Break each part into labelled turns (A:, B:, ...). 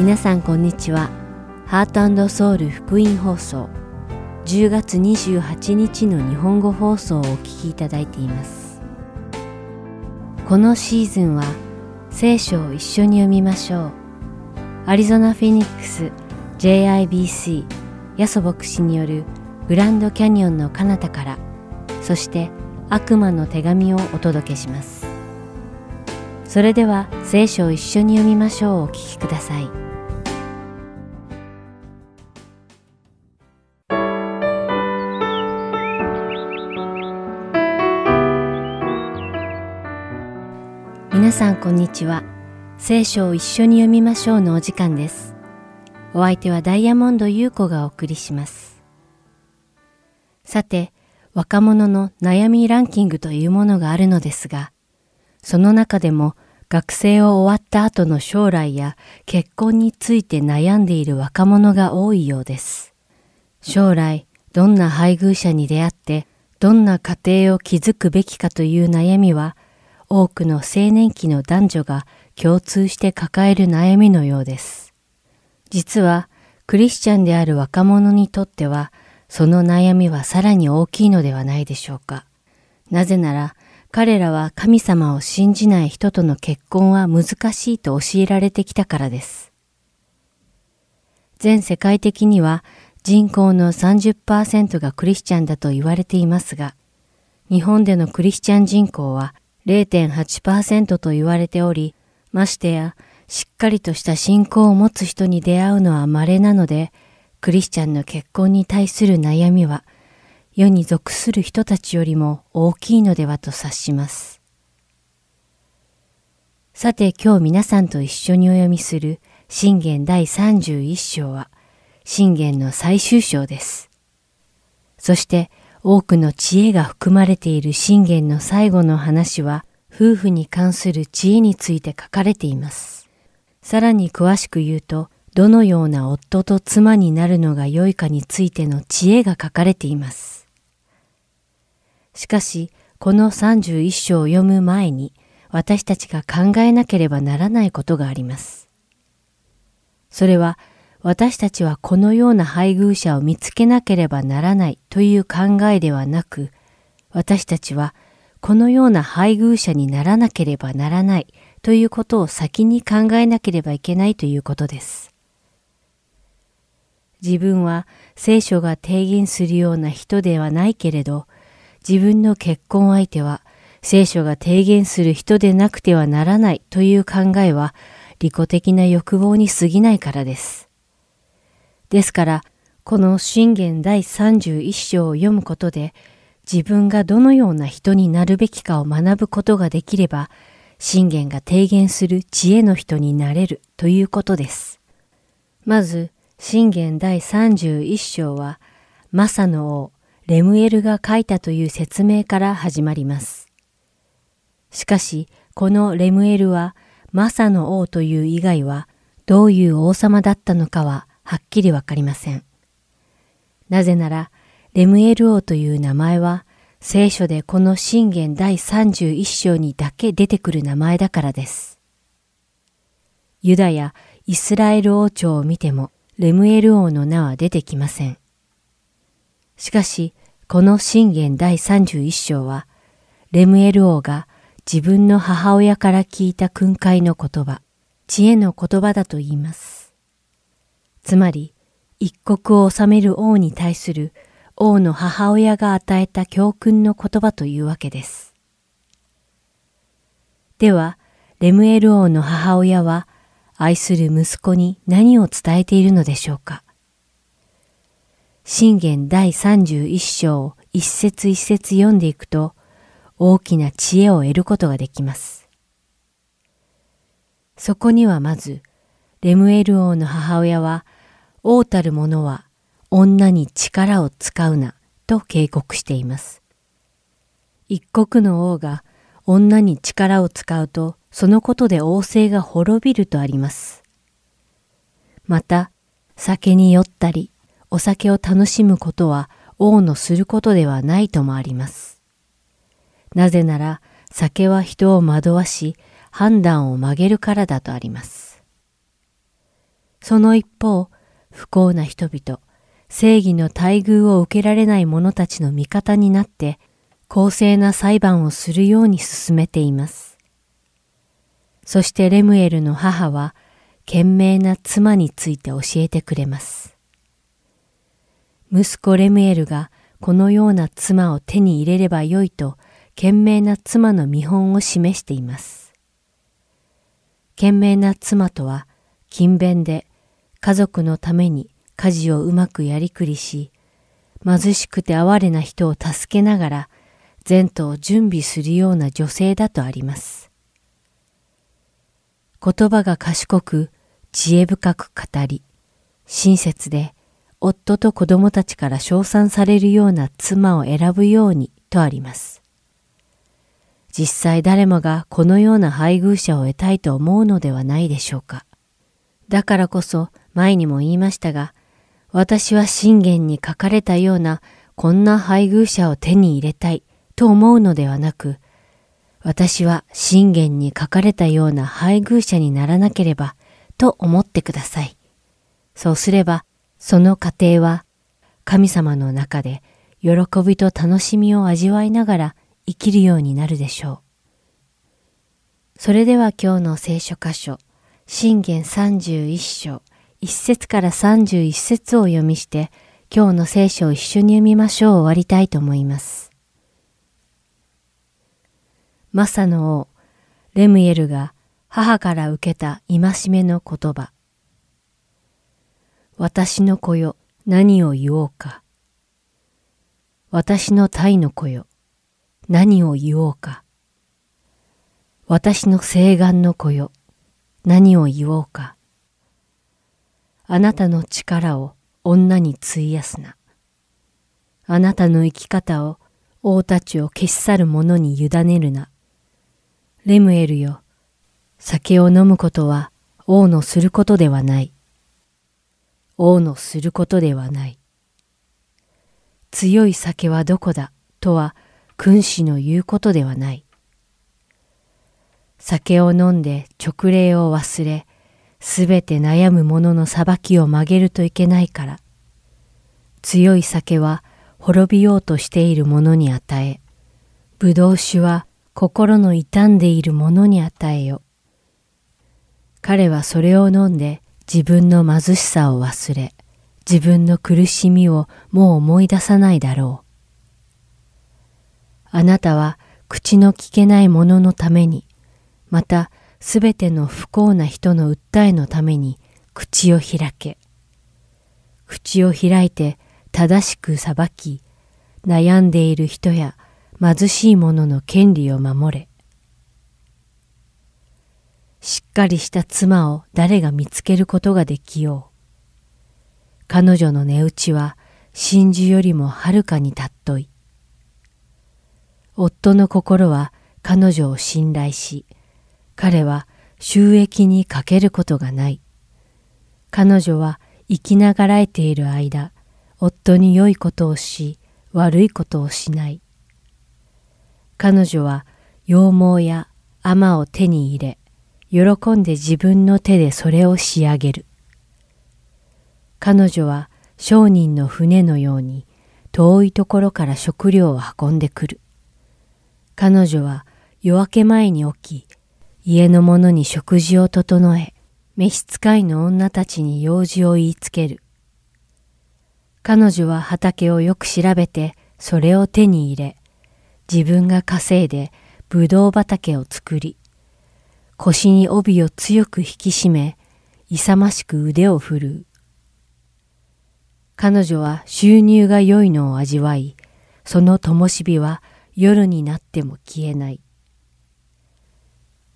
A: 皆さんこんにちは。ハートソウル福音放送10月28日の日本語放送をお聞きいただいています。このシーズンは聖書を一緒に読みましょう。アリゾナ・フェニックス JIBC ヤソ牧師によるグランドキャニオンの彼方からそして悪魔の手紙をお届けします。それでは聖書を一緒に読みましょうお聞きください。皆さんこんにちは。聖書を一緒に読みましょうのお時間です。お相手はダイヤモンド優子がお送りします。さて、若者の悩みランキングというものがあるのですが、その中でも学生を終わった後の将来や結婚について悩んでいる若者が多いようです。将来、どんな配偶者に出会って、どんな家庭を築くべきかという悩みは、多くの青年期の男女が共通して抱える悩みのようです。実は、クリスチャンである若者にとっては、その悩みはさらに大きいのではないでしょうか。なぜなら、彼らは神様を信じない人との結婚は難しいと教えられてきたからです。全世界的には人口の30%がクリスチャンだと言われていますが、日本でのクリスチャン人口は0.8%と言われており、ましてやしっかりとした信仰を持つ人に出会うのは稀なので、クリスチャンの結婚に対する悩みは、世に属する人たちよりも大きいのではと察します。さて今日皆さんと一緒にお読みする信玄第31章は、信玄の最終章です。そして多くの知恵が含まれている信玄の最後の話は、夫婦に関する知恵について書かれています。さらに詳しく言うと、どのような夫と妻になるのが良いかについての知恵が書かれています。しかし、この31章を読む前に、私たちが考えなければならないことがあります。それは、私たちはこのような配偶者を見つけなければならないという考えではなく、私たちはこのような配偶者にならなければならないということを先に考えなければいけないということです。自分は聖書が提言するような人ではないけれど、自分の結婚相手は聖書が提言する人でなくてはならないという考えは利己的な欲望に過ぎないからです。ですから、この信玄第31章を読むことで、自分がどのような人になるべきかを学ぶことができれば、信玄が提言する知恵の人になれるということです。まず、信玄第31章は、マサの王、レムエルが書いたという説明から始まります。しかし、このレムエルは、マサの王という以外は、どういう王様だったのかははっきりわかりません。なぜなら、レムエル王という名前は、聖書でこの信玄第31章にだけ出てくる名前だからです。ユダやイスラエル王朝を見ても、レムエル王の名は出てきません。しかし、この信玄第31章は、レムエル王が自分の母親から聞いた訓戒の言葉、知恵の言葉だと言います。つまり、一国を治める王に対する王の母親が与えた教訓の言葉というわけです。では、レムエル王の母親は愛する息子に何を伝えているのでしょうか信玄第31章一節一節読んでいくと大きな知恵を得ることができます。そこにはまず、レムエル王の母親は王たる者は女に力を使うなと警告しています。一国の王が女に力を使うとそのことで王政が滅びるとあります。また、酒に酔ったり、お酒を楽しむことは王のすることではないともあります。なぜなら、酒は人を惑わし、判断を曲げるからだとあります。その一方、不幸な人々、正義の待遇を受けられない者たちの味方になって、公正な裁判をするように進めています。そしてレムエルの母は、賢明な妻について教えてくれます。息子レムエルがこのような妻を手に入れればよいと、賢明な妻の見本を示しています。賢明な妻とは、勤勉で家族のために家事をうまくやりくりし、貧しくて哀れな人を助けながら、前途を準備するような女性だとあります。言葉が賢く、知恵深く語り、親切で、夫と子供たちから称賛されるような妻を選ぶようにとあります。実際誰もがこのような配偶者を得たいと思うのではないでしょうか。だからこそ前にも言いましたが、私は信玄に書かれたようなこんな配偶者を手に入れたいと思うのではなく、私は信玄に書かれたような配偶者にならなければと思ってください。そうすれば、その過程は神様の中で喜びと楽しみを味わいながら生きるようになるでしょう。それでは今日の聖書箇所、信玄31章、1節から31節を読みして、今日の聖書を一緒に読みましょう終わりたいと思います。マサの王、レムエルが母から受けた戒めの言葉。私の子よ、何を言おうか。私の体の子よ、何を言おうか。私の誓願の子よ、何を言おうか。あなたの力を女に費やすな。あなたの生き方を王たちを消し去る者に委ねるな。レムエルよ、酒を飲むことは王のすることではない。王のすることではない。強い酒はどこだとは君主の言うことではない。酒を飲んで直令を忘れ、すべて悩む者の裁きを曲げるといけないから。強い酒は滅びようとしている者に与え、葡萄酒は心の傷んでいる者に与えよ。彼はそれを飲んで自分の貧しさを忘れ、自分の苦しみをもう思い出さないだろう。あなたは口の聞けない者のために、またすべての不幸な人の訴えのために口を開け。口を開いて正しく裁き、悩んでいる人や貧しい者の権利を守れ。しっかりした妻を誰が見つけることができよう。彼女の値打ちは真珠よりもはるかに尊い。夫の心は彼女を信頼し、彼は収益に欠けることがない。彼女は生きながらえている間、夫に良いことをし、悪いことをしない。彼女は羊毛や甘を手に入れ、喜んで自分の手でそれを仕上げる。彼女は商人の船のように遠いところから食料を運んでくる。彼女は夜明け前に起き、家の者に食事を整え、召使いの女たちに用事を言いつける。彼女は畑をよく調べてそれを手に入れ、自分が稼いで葡萄畑を作り、腰に帯を強く引き締め、勇ましく腕を振るう。彼女は収入が良いのを味わい、その灯火は夜になっても消えない。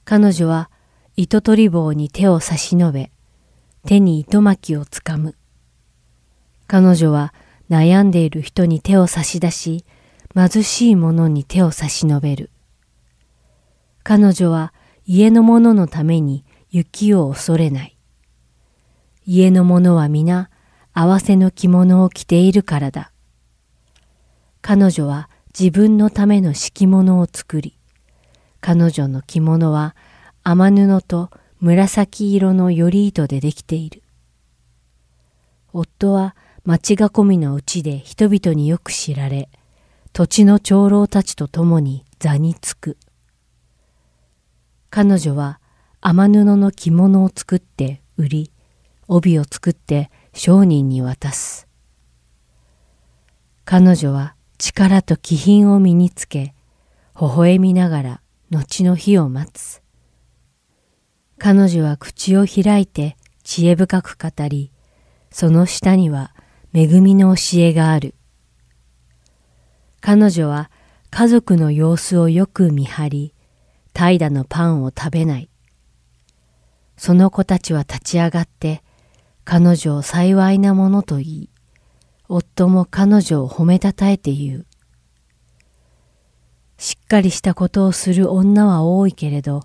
A: 彼女は糸取り棒に手を差し伸べ、手に糸巻きをつかむ。彼女は悩んでいる人に手を差し出し、貧しい者に手を差し伸べる。彼女は家の者のために雪を恐れない。家の者は皆合わせの着物を着ているからだ。彼女は自分のための敷物を作り、彼女の着物は雨布と紫色のより糸でできている。夫は町囲みのうちで人々によく知られ、土地の長老たちと共に座につく。彼女は雨布の着物を作って売り、帯を作って商人に渡す。彼女は力と気品を身につけ、微笑みながら後の日を待つ。彼女は口を開いて知恵深く語り、その下には恵みの教えがある。彼女は家族の様子をよく見張り、怠惰のパンを食べない。その子たちは立ち上がって彼女を幸いなものと言い、夫も彼女を褒めたたえて言う。しっかりしたことをする女は多いけれど、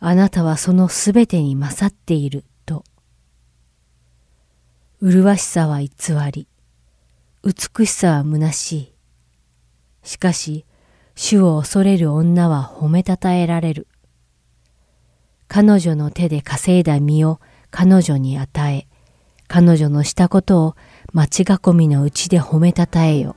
A: あなたはそのすべてに勝っていると。麗しさは偽り、美しさは虚しい。しかし、主を恐れる女は褒めたたえられる。彼女の手で稼いだ身を彼女に与え、彼女のしたことを町囲みのうちで褒めたたえよ。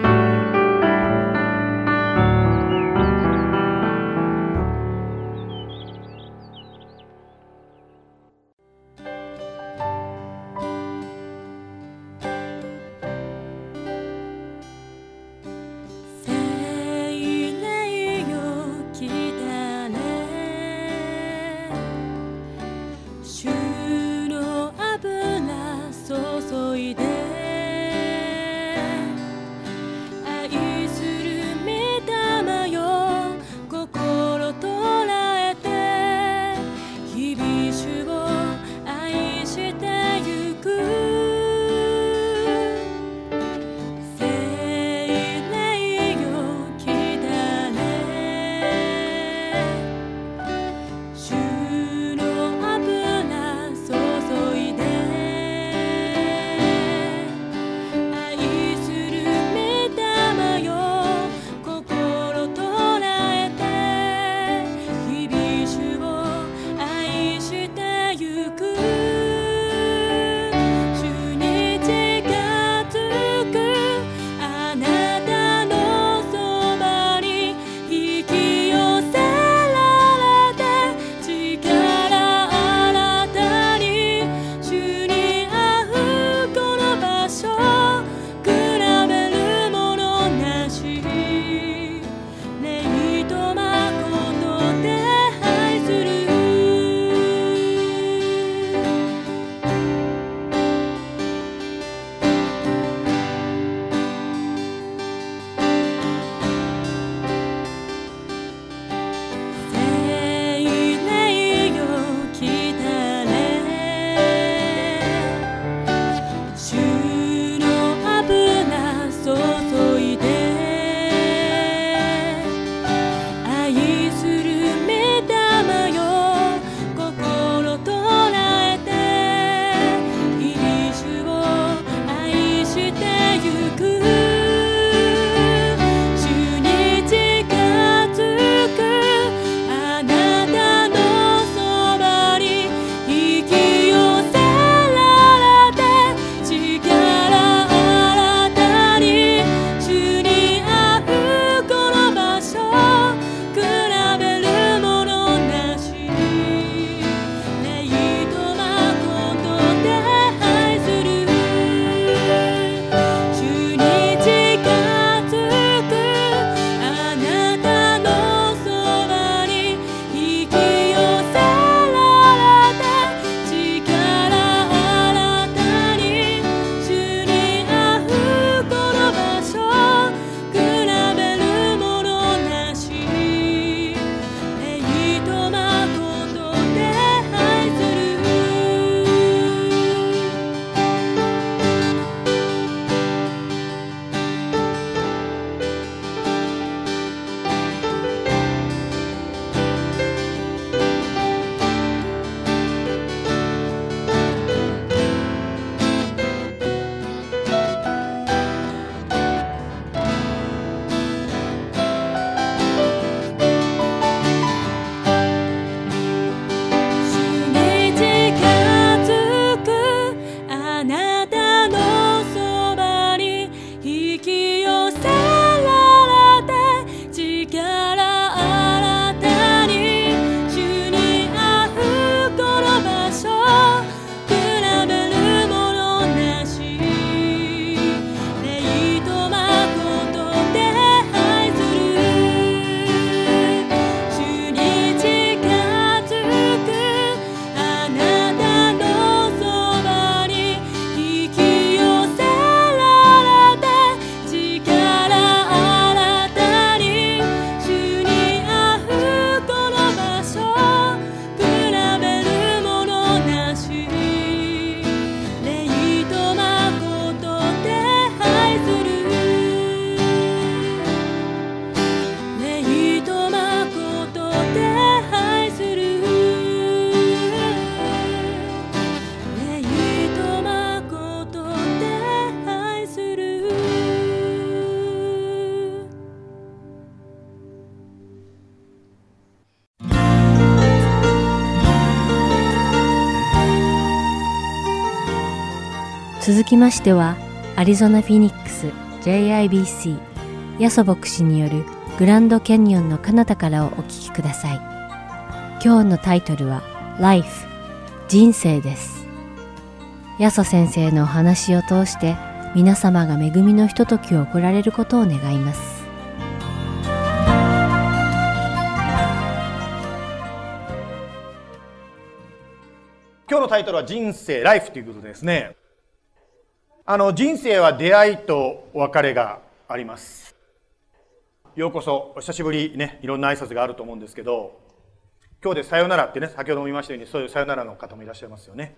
A: きましては、アリゾナ・フィニックス JIBC ヤソ牧師によるグランドキャニオンの彼方からをお聞きください。今日のタイトルは Life 人生です。ヤソ先生のお話を通して皆様が恵みのひとときを送られることを願います。
B: 今日のタイトルは人生、ライフということですね。あの、人生は出会いと別れがあります。ようこそ、お久しぶりね、いろんな挨拶があると思うんですけど、今日でさよならってね、先ほども言いましたように、そういうさよならの方もいらっしゃいますよね。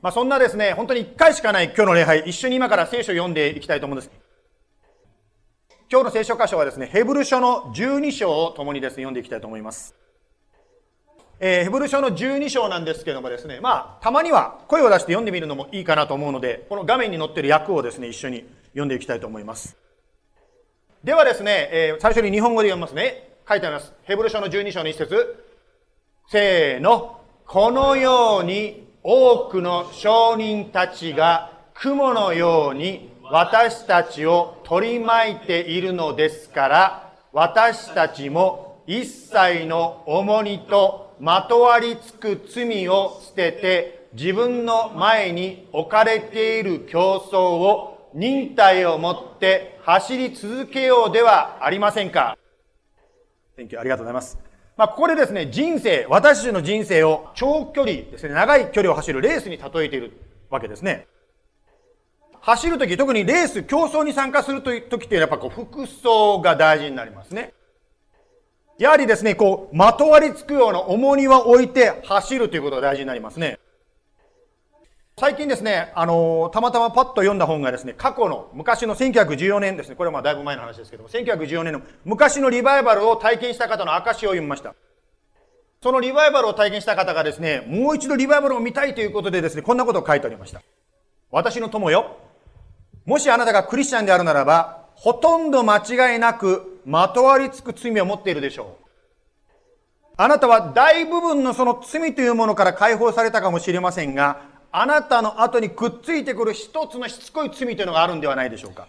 B: まあそんなですね、本当に一回しかない今日の礼拝、一緒に今から聖書を読んでいきたいと思うんです。今日の聖書箇所はですね、ヘブル書の12章を共にですね、読んでいきたいと思います。えー、ヘブル書の12章なんですけどもですね、まあ、たまには声を出して読んでみるのもいいかなと思うので、この画面に載ってる訳をですね、一緒に読んでいきたいと思います。ではですね、えー、最初に日本語で読みますね。書いてあります。ヘブル書の12章の一節。せーの。このように多くの証人たちが雲のように私たちを取り巻いているのですから、私たちも一切の重荷とまとわりつく罪を捨てて自分の前に置かれている競争を忍耐を持って走り続けようではありませんか？Thank you. ありがとうございます。まあ、ここでですね、人生、私たちの人生を長距離ですね、長い距離を走るレースに例えているわけですね。走るとき、特にレース、競争に参加するというときってやっぱこう、服装が大事になりますね。やはりですね、こう、まとわりつくような重荷は置いて走るということが大事になりますね。最近ですね、あのたまたまパッと読んだ本がですね、過去の、昔の1914年ですね、これはまあだいぶ前の話ですけども、1914年の昔のリバイバルを体験した方の証を読みました。そのリバイバルを体験した方がですね、もう一度リバイバルを見たいということでですね、こんなことを書いておりました。私の友よ、もしあなたがクリスチャンであるならば、ほとんど間違いなくまとわりつく罪を持っているでしょう。あなたは大部分のその罪というものから解放されたかもしれませんが、あなたの後にくっついてくる一つのしつこい罪というのがあるんではないでしょうか。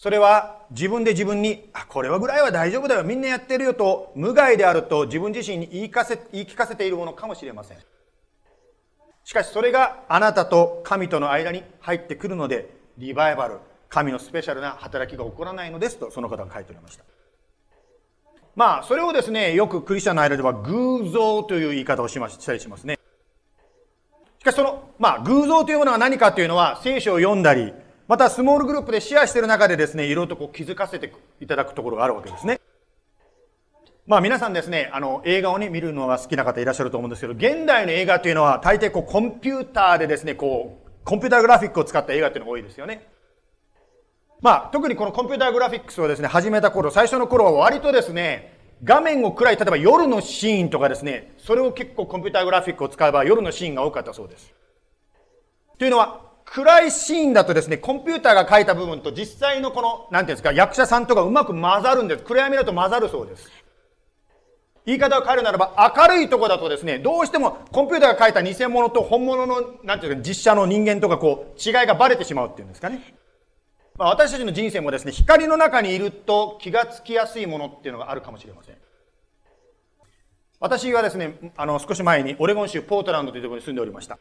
B: それは自分で自分に、あ、これはぐらいは大丈夫だよ、みんなやってるよと、無害であると自分自身に言いかせ言い聞かせているものかもしれません。しかしそれがあなたと神との間に入ってくるので、リバイバル、神のスペシャルな働きが起こらないのですと、その方が書いておりました。まあ、それをですね、よくクリスチャンの間では偶像という言い方をしましたりしますね。しかしその、まあ、偶像というものは何かというのは、聖書を読んだり、またスモールグループでシェアしている中でですね、いろいろとこう気づかせていただくところがあるわけですね。まあ皆さんですね、あの、映画をね、見るのが好きな方いらっしゃると思うんですけど、現代の映画というのは大抵こうコンピューターでですね、こう、コンピューターグラフィックを使った映画っていうのが多いですよね。まあ、特にこのコンピューターグラフィックスをですね、始めた頃、最初の頃は割とですね、画面を暗い、例えば夜のシーンとかですね、それを結構コンピューターグラフィックを使えば夜のシーンが多かったそうです。というのは、暗いシーンだとですね、コンピューターが書いた部分と実際のこの、なんていうんですか、役者さんとかうまく混ざるんです。暗闇だと混ざるそうです。言い方を変えるならば、明るいとこだとですね、どうしてもコンピューターが書いた偽物と本物の、なんていうか、実写の人間とかこう、違いがバレてしまうっていうんですかね。まあ、私たちの人生もですね、光の中にいると気がつきやすいものっていうのがあるかもしれません。私はですね、あの、少し前にオレゴン州ポートランドというところに住んでおりました。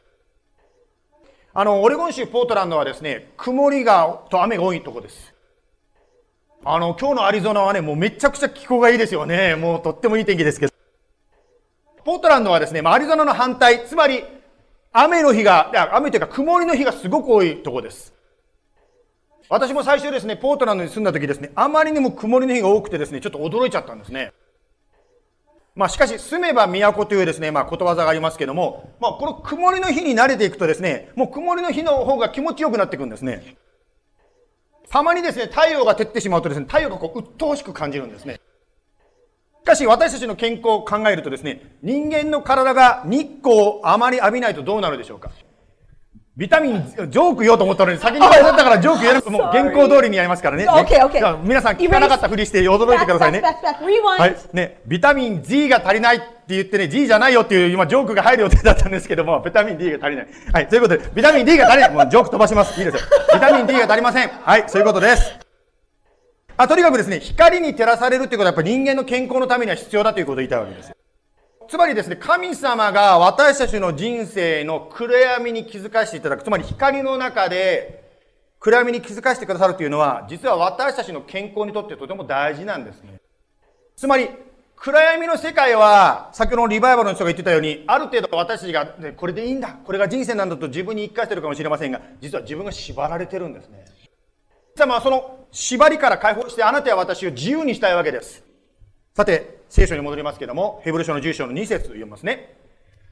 B: あの、オレゴン州ポートランドはですね、曇りが、と雨が多いところです。あの、今日のアリゾナはね、もうめちゃくちゃ気候がいいですよね。もうとってもいい天気ですけど。ポートランドはですね、まあ、アリゾナの反対、つまり、雨の日が、雨というか曇りの日がすごく多いところです。私も最初ですね、ポートランドに住んだ時ですね、あまりにも曇りの日が多くてですね、ちょっと驚いちゃったんですね。まあしかし、住めば都というですね、まあことわざがありますけども、まあこの曇りの日に慣れていくとですね、もう曇りの日の方が気持ちよくなっていくんですね。たまにですね、太陽が照ってしまうとですね、太陽がこう、鬱陶しく感じるんですね。しかし私たちの健康を考えるとですね、人間の体が日光をあまり浴びないとどうなるでしょうかビタミン、ジョーク言おうと思ったのに、先に言われたからジョーク言えなくて、もう原稿通りにやりますからね。ね
C: Okay, okay.
B: じゃあ皆さん聞かなかったふりして驚いてくださいね。はい。ね、ビタミン G が足りないって言ってね、G じゃないよっていう今ジョークが入る予定だったんですけども、ビタミン D が足りない。はい。ということで、ビタミン D が足りない。もうジョーク飛ばします。いいですよ。ビタミン D が足りません。はい。そういうことです。あ、とにかくですね、光に照らされるっていうことはやっぱり人間の健康のためには必要だということを言いたいわけですよ。つまりですね、神様が私たちの人生の暗闇に気づかせていただく、つまり光の中で暗闇に気づかせてくださるというのは、実は私たちの健康にとってとても大事なんですね。つまり、暗闇の世界は、先ほどのリバイバルの人が言ってたように、ある程度私たちが、ね、これでいいんだ、これが人生なんだと自分に言い聞かせてるかもしれませんが、実は自分が縛られてるんですね。さあまあその縛りから解放してあなたや私を自由にしたいわけです。さて、聖書に戻りますけども、ヘブル書の10章の2節読みますね。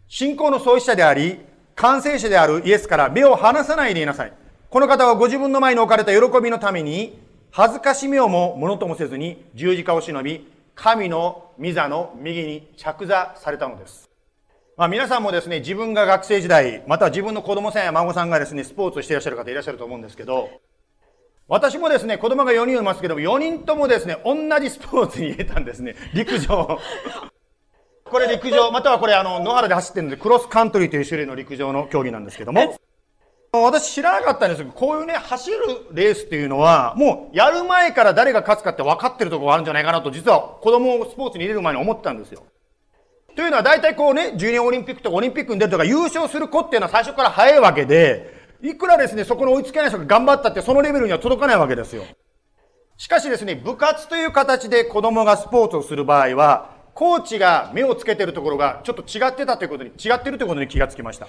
B: 信仰の創始者であり、完成者であるイエスから目を離さないでいなさい。この方はご自分の前に置かれた喜びのために、恥ずかしめをもものともせずに十字架を忍び、神の御座の右に着座されたのです。まあ皆さんもですね、自分が学生時代、または自分の子供さんや孫さんがですね、スポーツをしていらっしゃる方いらっしゃると思うんですけど、私もですね、子供が4人いますけども、4人ともですね、同じスポーツに入れたんですね。陸上。これ陸上、またはこれあの、野原で走ってるので、クロスカントリーという種類の陸上の競技なんですけども、私知らなかったんですけど、こういうね、走るレースっていうのは、もうやる前から誰が勝つかって分かってるところがあるんじゃないかなと、実は子供をスポーツに入れる前に思ってたんですよ。というのは大体こうね、ジュニアオリンピックとかオリンピックに出るとか優勝する子っていうのは最初から早いわけで、いくらですね、そこの追いつけない人が頑張ったってそのレベルには届かないわけですよ。しかしですね、部活という形で子供がスポーツをする場合は、コーチが目をつけてるところがちょっと違ってたということに、違ってるということに気がつきました。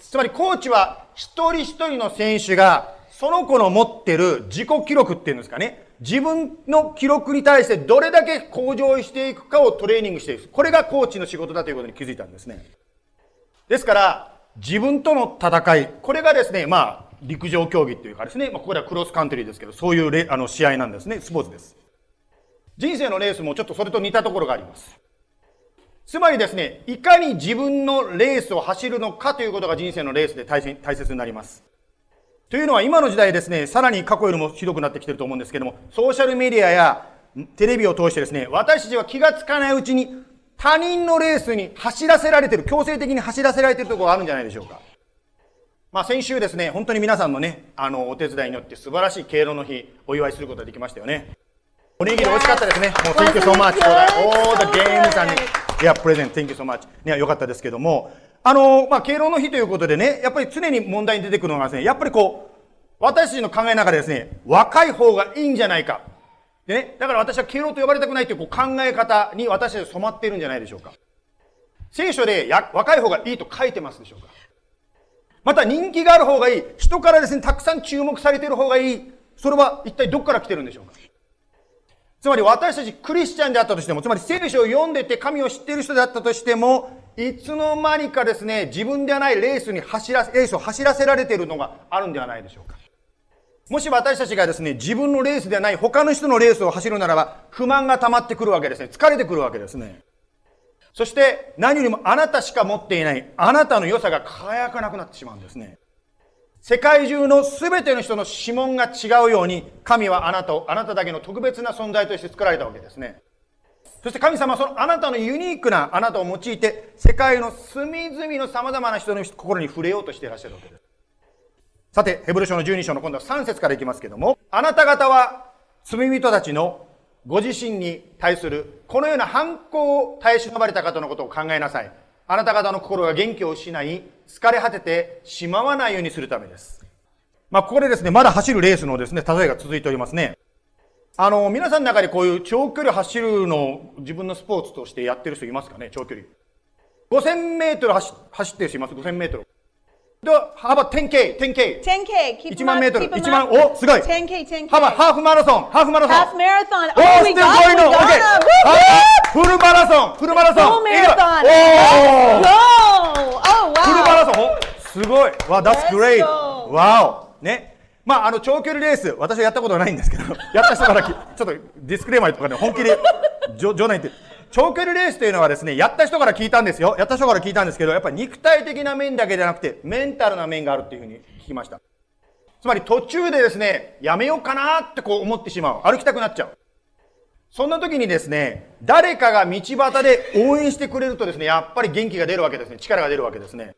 B: つまりコーチは一人一人の選手がその子の持ってる自己記録っていうんですかね。自分の記録に対してどれだけ向上していくかをトレーニングしていく。これがコーチの仕事だということに気づいたんですね。ですから、自分との戦い、これがですね、まあ、陸上競技っていうかですね、まあ、ここではクロスカントリーですけど、そういうレあの試合なんですね、スポーツです。人生のレースもちょっとそれと似たところがあります。つまりですね、いかに自分のレースを走るのかということが人生のレースで大大切になります。というのは今の時代ですね、さらに過去よりもひどくなってきてると思うんですけども、ソーシャルメディアやテレビを通してですね、私たちは気がつかないうちに他人のレースに走らせられてる、強制的に走らせられてるところがあるんじゃないでしょうか。まあ先週ですね、本当に皆さんのね、あの、お手伝いによって素晴らしい敬老の日、お祝いすることができましたよね。おにぎり美味しかったですね。もう Thank you so much for all the games and yeah, present. Thank you so much. ね、よかったですけども、あの、まあ、敬老の日ということでね、やっぱり常に問題に出てくるのがですね、やっぱりこう、私たちの考えの中でですね、若い方がいいんじゃないか。ね、だから私は敬老と呼ばれたくないというこう考え方に私たち染まっているんじゃないでしょうか。聖書でや若い方がいいと書いてますでしょうか。また人気がある方がいい。人からですね、たくさん注目されている方がいい。それは一体どこから来てるんでしょうか。つまり私たちクリスチャンであったとしても、つまり聖書を読んでて神を知っている人であったとしても、いつの間にかですね、自分ではないレースに走らせ、レースを走らせられているのがあるんではないでしょうか。もし私たちがですね、自分のレースではない他の人のレースを走るならば、不満が溜まってくるわけですね。疲れてくるわけですね。そして、何よりもあなたしか持っていない、あなたの良さが輝かなくなってしまうんですね。世界中の全ての人の指紋が違うように、神はあなたを、あなただけの特別な存在として作られたわけですね。そして神様はそのあなたのユニークなあなたを用いて、世界の隅々の様々な人の心に触れようとしていらっしゃるわけです。さて、ヘブル書の12章の今度は3節からいきますけども、あなた方は罪人たちのご自身に対するこのような反抗を耐え忍ばれた方のことを考えなさい。あなた方の心が元気を失い、疲れ果ててしまわないようにするためです。まあ、ここでですね、まだ走るレースのですね、例えが続いておりますね。あの、皆さんの中でこういう長距離走るのを自分のスポーツとしてやってる人いますかね、長距離。5000メートル走走ってる人います ?5000 メートル。で、幅 10K、10K。
C: 10K. Keep
B: 1万メートル、
C: keep them
B: 1万.お、すごい。
C: 10K, 10K.
B: 幅、ハーフマラソン、ハーフマラソン。
C: Half marathon.
B: お
C: Oh,
B: ー、
C: we
B: ステ
C: got
B: ゴ
C: it,
B: イ
C: we
B: の、オッケ
C: got
B: ー
C: it.
B: あフルマラソン、フルマラソン。おー!
C: Oh,
B: フルマ.ラソンおすごいわ、that's great! わおね。まあ、あの、長距離レース、私はやったことはないんですけど、やった人からき、ちょっとディスクレーマーとかね、本気で、冗談言って、長距離レースというのはですね、やった人から聞いたんですよ。やった人から聞いたんですけど、やっぱり肉体的な面だけじゃなくて、メンタルな面があるっていうふうに聞きました。つまり途中でですね、やめようかなってこう思ってしまう。歩きたくなっちゃう。そんな時にですね、誰かが道端で応援してくれるとですね、やっぱり元気が出るわけですね。力が出るわけですね。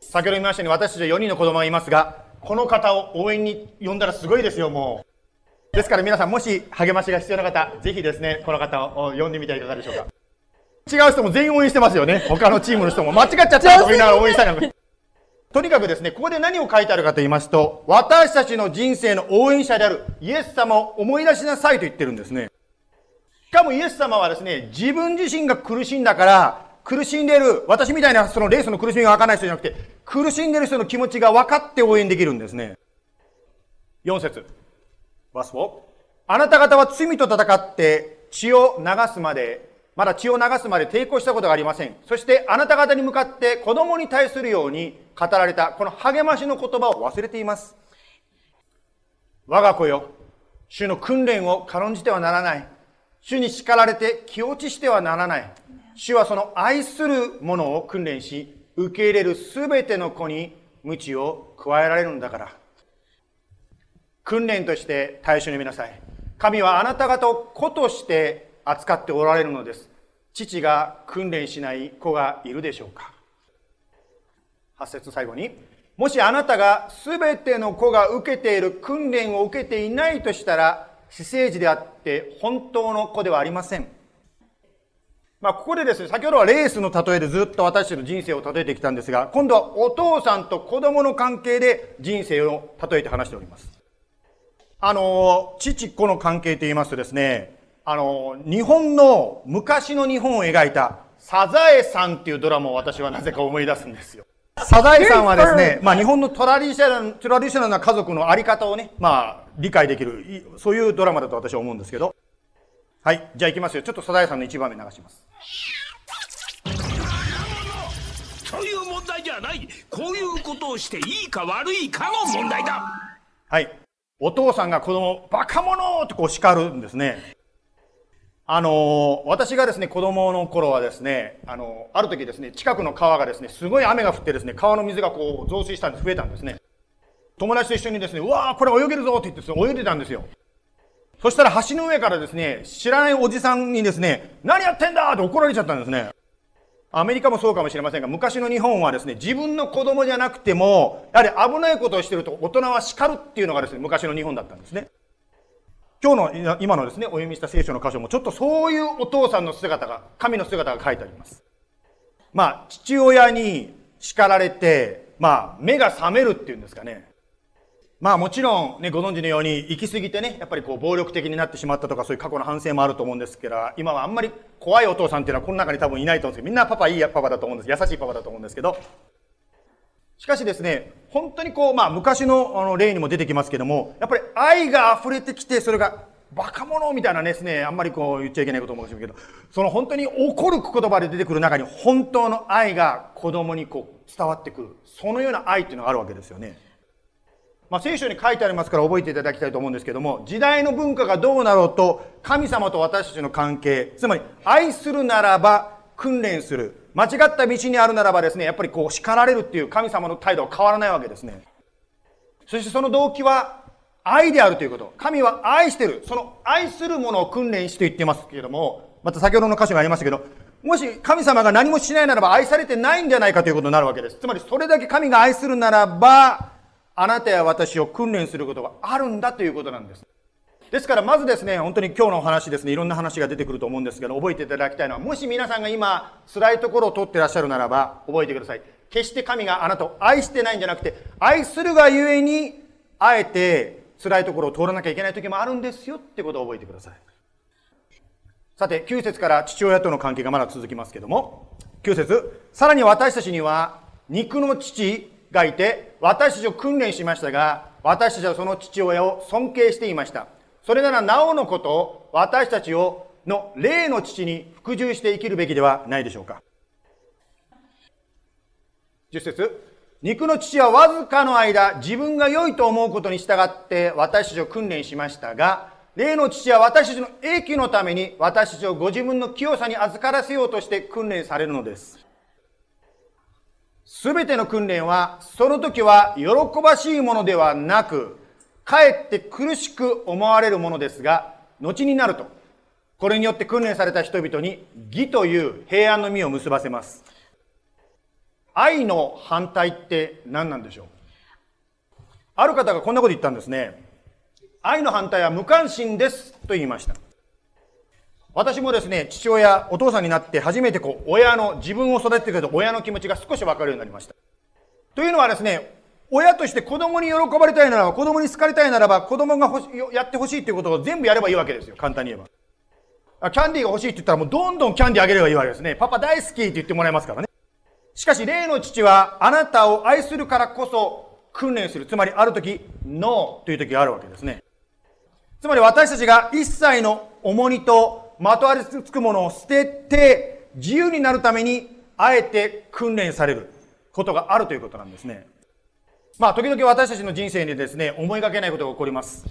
B: 先ほど言いましたように私たちは4人の子供がいますが、この方を応援に呼んだらすごいですよ、もう。ですから皆さんもし励ましが必要な方、ぜひですね、この方を呼んでみてはいかがでしょうか。違う人も全員応援してますよね。他のチームの人も間違っちゃったと言いながら応援したいな。とにかくですね、ここで何を書いてあるかと言いますと、私たちの人生の応援者であるイエス様を思い出しなさいと言ってるんですね。しかもイエス様はですね、自分自身が苦しんだから、苦しんでいる、私みたいなそのレースの苦しみがわからない人じゃなくて、苦しんでいる人の気持ちが分かって応援できるんですね。4節バス4。あなた方は罪と戦って血を流すまで、まだ血を流すまで抵抗したことがありません。そしてあなた方に向かって子供に対するように語られたこの励ましの言葉を忘れています。我が子よ、主の訓練を軽んじてはならない。主に叱られて気落ちしてはならない。主はその愛するものを訓練し、受け入れるすべての子に鞭を加えられるんだから。訓練として対象に見なさい。神はあなた方を子として扱っておられるのです。父が訓練しない子がいるでしょうか八節最後に。もしあなたが全ての子が受けている訓練を受けていないとしたら、私生児であって本当の子ではありません。まあ、ここでですね、先ほどはレースの例えでずっと私たちの人生を例えてきたんですが、今度はお父さんと子供の関係で人生を例えて話しております。あの、父子の関係と言いますとですね、あの、日本の、昔の日本を描いた、サザエさんっていうドラマを私はなぜか思い出すんですよ。サザエさんはですね、まあ日本のトラディショナル、トラディショナルな家族のあり方をね、まあ理解できる、そういうドラマだと私は思うんですけど。はい、じゃあ行きますよ。ちょっとサザエさんの一番目流します。
D: そういう問題じゃない。こういうことをしていいか悪いかの問題だ。
B: はい。お父さんが子供、バカ者とこう叱るんですね。あの、私がですね、子供の頃はですね、あの、ある時ですね、近くの川がですね、すごい雨が降ってですね、川の水がこう増水したんで、増えたんですね。友達と一緒にですね、うわーこれ泳げるぞって言ってですね、泳いでたんですよ。そしたら橋の上からですね、知らないおじさんにですね、何やってんだって怒られちゃったんですね。アメリカもそうかもしれませんが、昔の日本はですね、自分の子供じゃなくても、やはり危ないことをしてると大人は叱るっていうのがですね、昔の日本だったんですね。今日の、今のですね、お読みした聖書の箇所も、ちょっとそういうお父さんの姿が、神の姿が書いてあります。まあ、父親に叱られて、まあ、目が覚めるっていうんですかね。まあもちろんね、ご存知のように、行き過ぎてね、やっぱりこう暴力的になってしまったとか、そういう過去の反省もあると思うんですけど、今はあんまり怖いお父さんっていうのはこの中に多分いないと思うんですけど、みんなパパいいパパだと思うんです。優しいパパだと思うんですけど、しかしですね、本当にこう、まあ昔のあの例にも出てきますけども、やっぱり愛が溢れてきて、それがバカ者みたいなですね、あんまりこう言っちゃいけないことも思うんですけど、その本当に怒る言葉で出てくる中に本当の愛が子供にこう伝わってくる。そのような愛っていうのがあるわけですよね。まあ、聖書に書いてありますから覚えていただきたいと思うんですけども、時代の文化がどうなろうと、神様と私たちの関係、つまり愛するならば訓練する。間違った道にあるならばですね、やっぱりこう叱られるっていう神様の態度は変わらないわけですね。そしてその動機は愛であるということ。神は愛してる。その愛するものを訓練して言ってますけれども、また先ほどの箇所がありましたけど、もし神様が何もしないならば愛されてないんじゃないかということになるわけです。つまりそれだけ神が愛するならば、あなたや私を訓練することがあるんだということなんです。ですからまずですね、本当に今日のお話ですね、いろんな話が出てくると思うんですけど、覚えていただきたいのは、もし皆さんが今、辛いところを通ってらっしゃるならば、覚えてください。決して神があなたを愛してないんじゃなくて、愛するがゆえに、あえて辛いところを通らなきゃいけない時もあるんですよってことを覚えてください。さて、9節から父親との関係がまだ続きますけども、9節さらに私たちには、肉の父、がいて、私たちを訓練しましたが、私たちはその父親を尊敬していました。それならなおのことを私たちをの霊の父に服従して生きるべきではないでしょうか。10節肉の父はわずかの間、自分が良いと思うことに従って私たちを訓練しましたが、霊の父は私たちの益きのために私たちをご自分の清さに預からせようとして訓練されるのです。すべての訓練は、その時は喜ばしいものではなく、かえって苦しく思われるものですが、後になると、これによって訓練された人々に義という平安の実を結ばせます。愛の反対って何なんでしょう？ある方がこんなこと言ったんですね。愛の反対は無関心ですと言いました。私もですね、父親、お父さんになって初めてこう、親の、自分を育ててくれた親の気持ちが少しわかるようになりました。というのはですね、親として子供に喜ばれたいならば、子供に好かれたいならば、子供がやってほしいということを全部やればいいわけですよ。簡単に言えば。キャンディーが欲しいって言ったらもうどんどんキャンディーあげればいいわけですね。パパ大好きって言ってもらえますからね。しかし、例の父はあなたを愛するからこそ訓練する。つまり、ある時、ノーという時があるわけですね。つまり私たちが一切の重荷とまとわりつくものを捨てて、自由になるために、あえて訓練されることがあるということなんですね。まあ、時々私たちの人生にですね、思いがけないことが起こります。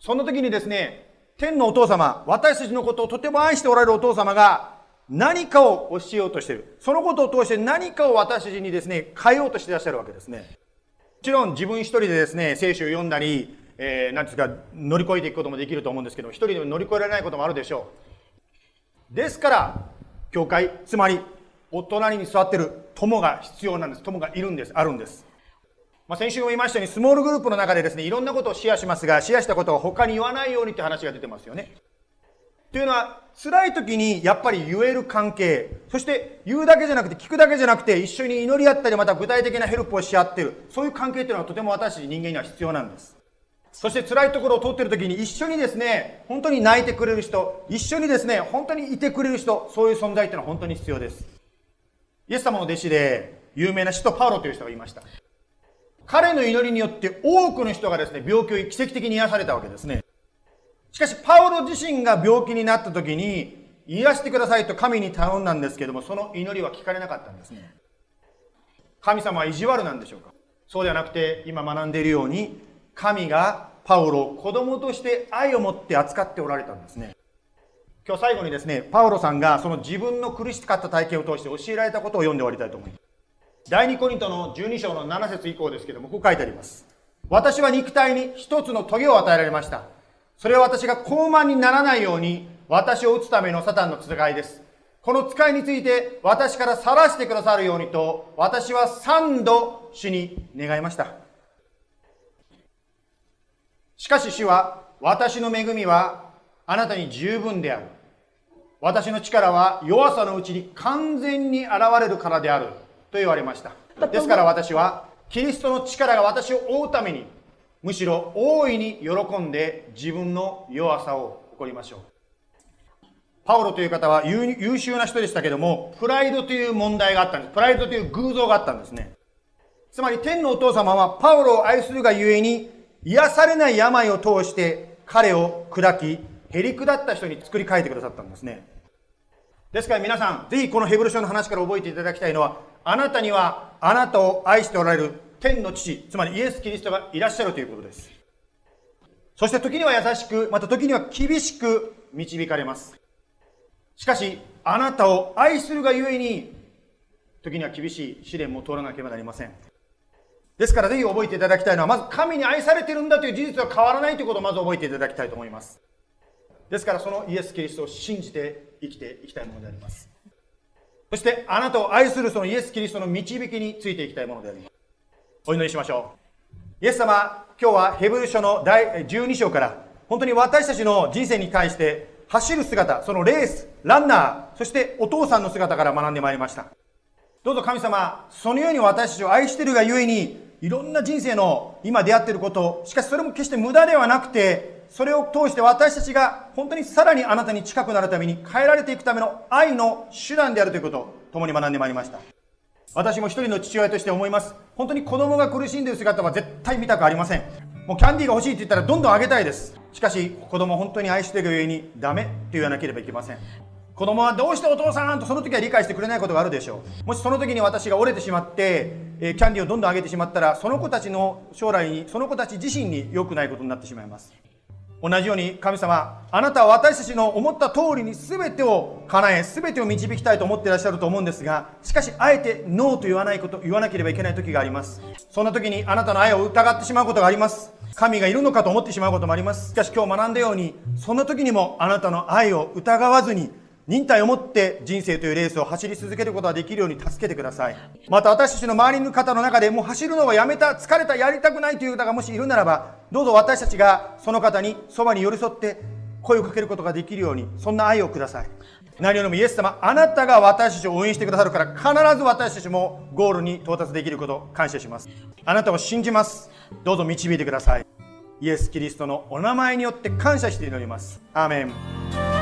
B: その時にですね、天のお父様、私たちのことをとても愛しておられるお父様が、何かを教えようとしている。そのことを通して何かを私たちにですね、変えようとしていらっしゃるわけですね。もちろん自分一人でですね、聖書を読んだり、えー、なんですか、乗り越えていくこともできると思うんですけど、一人で乗り越えられないこともあるでしょう。ですから、教会、つまり、お隣に座ってる友が必要なんです。友がいるんです。あるんです。まあ、先週も言いましたように、スモールグループの中でですね、いろんなことをシェアしますが、シェアしたことを他に言わないようにって話が出てますよね。というのは、辛い時にやっぱり言える関係、そして言うだけじゃなくて聞くだけじゃなくて一緒に祈り合ったりまた具体的なヘルプをし合ってる、そういう関係というのはとても私人間には必要なんです。そして辛いところを通っている時に一緒にですね、本当に泣いてくれる人、一緒にですね、本当にいてくれる人、そういう存在っていうのは本当に必要です。イエス様の弟子で有名な使徒パウロという人がいました。彼の祈りによって多くの人がですね、病気を奇跡的に癒されたわけですね。しかし、パウロ自身が病気になった時に、癒してくださいと神に頼んだんですけども、その祈りは聞かれなかったんですね。神様は意地悪なんでしょうかそうではなくて、今学んでいるように、神がパウロを子供として愛を持って扱っておられたんですね。今日最後にですね、パウロさんがその自分の苦しかった体験を通して教えられたことを読んで終わりたいと思います。第2コリントの12章の7節以降ですけども、こう書いてあります。私は肉体に一つの棘を与えられました。それは私が高慢にならないように、私を打つためのサタンの戦いです。この使いについて私から晒してくださるようにと、私は三度主に願いました。しかし主は、私の恵みはあなたに十分である。私の力は弱さのうちに完全に現れるからである。と言われました。ですから私は、キリストの力が私を追うために、むしろ大いに喜んで自分の弱さを誇りましょう。パウロという方は優秀な人でしたけども、プライドという問題があったんです。プライドという偶像があったんですね。つまり天のお父様はパウロを愛するがゆえに癒されない病を通して彼を砕き、へり下った人に作り変えてくださったんですね。ですから皆さん、ぜひこのヘブル書の話から覚えていただきたいのは、あなたにはあなたを愛しておられる天の父、つまりイエス・キリストがいらっしゃるということです。そして時には優しく、また時には厳しく導かれます。しかし、あなたを愛するがゆえに、時には厳しい試練も通らなければなりません。ですからぜひ覚えていただきたいのは、まず神に愛されてるんだという事実は変わらないということをまず覚えていただきたいと思います。ですからそのイエス・キリストを信じて生きていきたいものであります。そしてあなたを愛するそのイエス・キリストの導きについていきたいものであります。お祈りしましょう。イエス様、今日はヘブル書の第12章から本当に私たちの人生に対して走る姿、そのレース、ランナー、そしてお父さんの姿から学んでまいりました。どうぞ神様、そのように私たちを愛しているがゆえに、いろんな人生の今出会っていること、しかしそれも決して無駄ではなくて、それを通して私たちが本当にさらにあなたに近くなるために変えられていくための愛の手段であるということを共に学んでまいりました。私も一人の父親として思います。本当に子供が苦しんでいる姿は絶対見たくありません。もうキャンディーが欲しいって言ったらどんどんあげたいです。しかし子供本当に愛している上にダメって言わなければいけません。子供はどうしてお父さんとその時は理解してくれないことがあるでしょう？もしその時に私が折れてしまって、えー、キャンディーをどんどん上げてしまったら、その子たちの将来に、その子たち自身に良くないことになってしまいます。同じように神様あなたは私たちの思った通りに全てを叶え全てを導きたいと思っていらっしゃると思うんですがしかしあえてノーと言わないこと言わなければいけない時がありますそんな時にあなたの愛を疑ってしまうことがあります神がいるのかと思ってしまうこともありますしかし今日学んだようにそんな時にもあなたの愛を疑わずに忍耐を持って人生というレースを走り続けることができるように助けてください。また私たちの周りの方の中でもう走るのをやめた疲れたやりたくないという方がもしいるならばどうぞ私たちがその方にそばに寄り添って声をかけることができるようにそんな愛をください。何よりもイエス様あなたが私たちを応援してくださるから必ず私たちもゴールに到達できること感謝します。あなたを信じます。どうぞ導いてください。イエス・キリストのお名前によって感謝して祈ります。アーメン。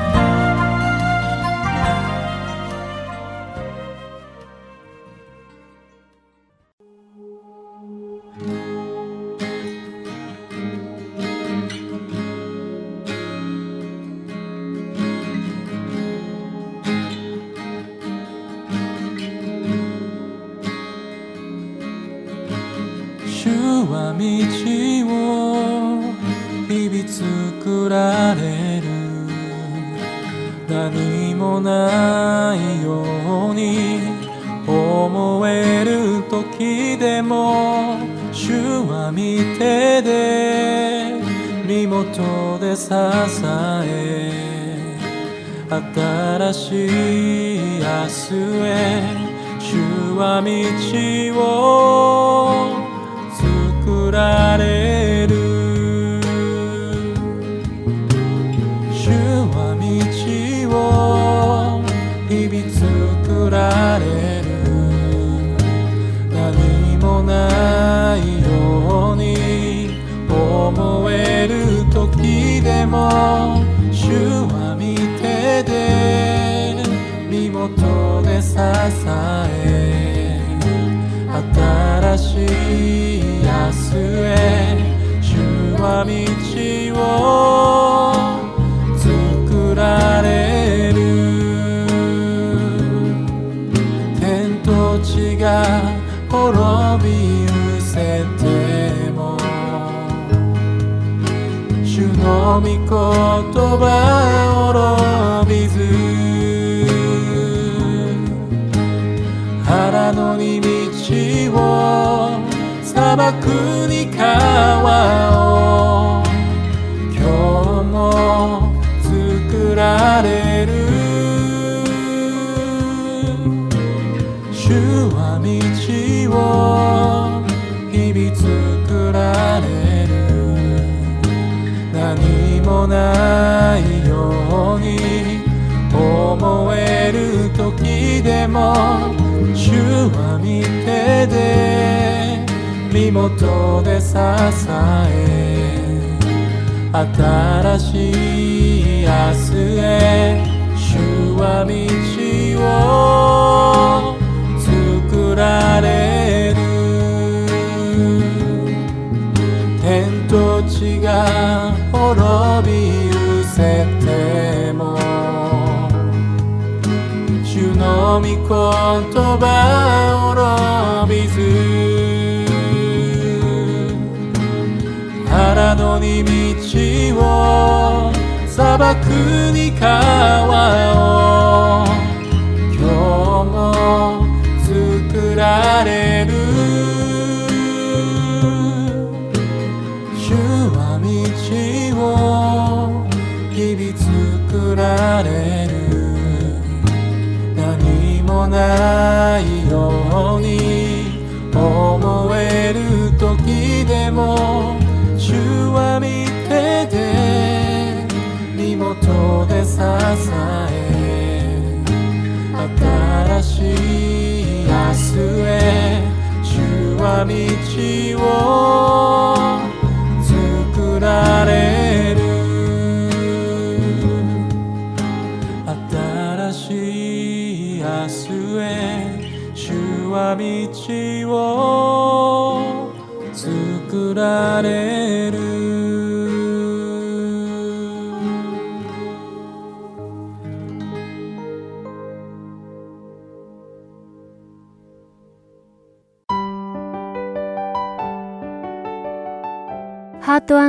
E: 新しい明日へ主は道を主の御言葉を滅びず。腹のに道を砂漠に川を時でも主は見てで身元で支え新しい明日へ主は道を作られる。天と地が滅び失せても主の御言葉を滅びず。腹のに道を砂漠に川を。ないように思える時でも主は見てて身元で支え新しい明日へ。主は道を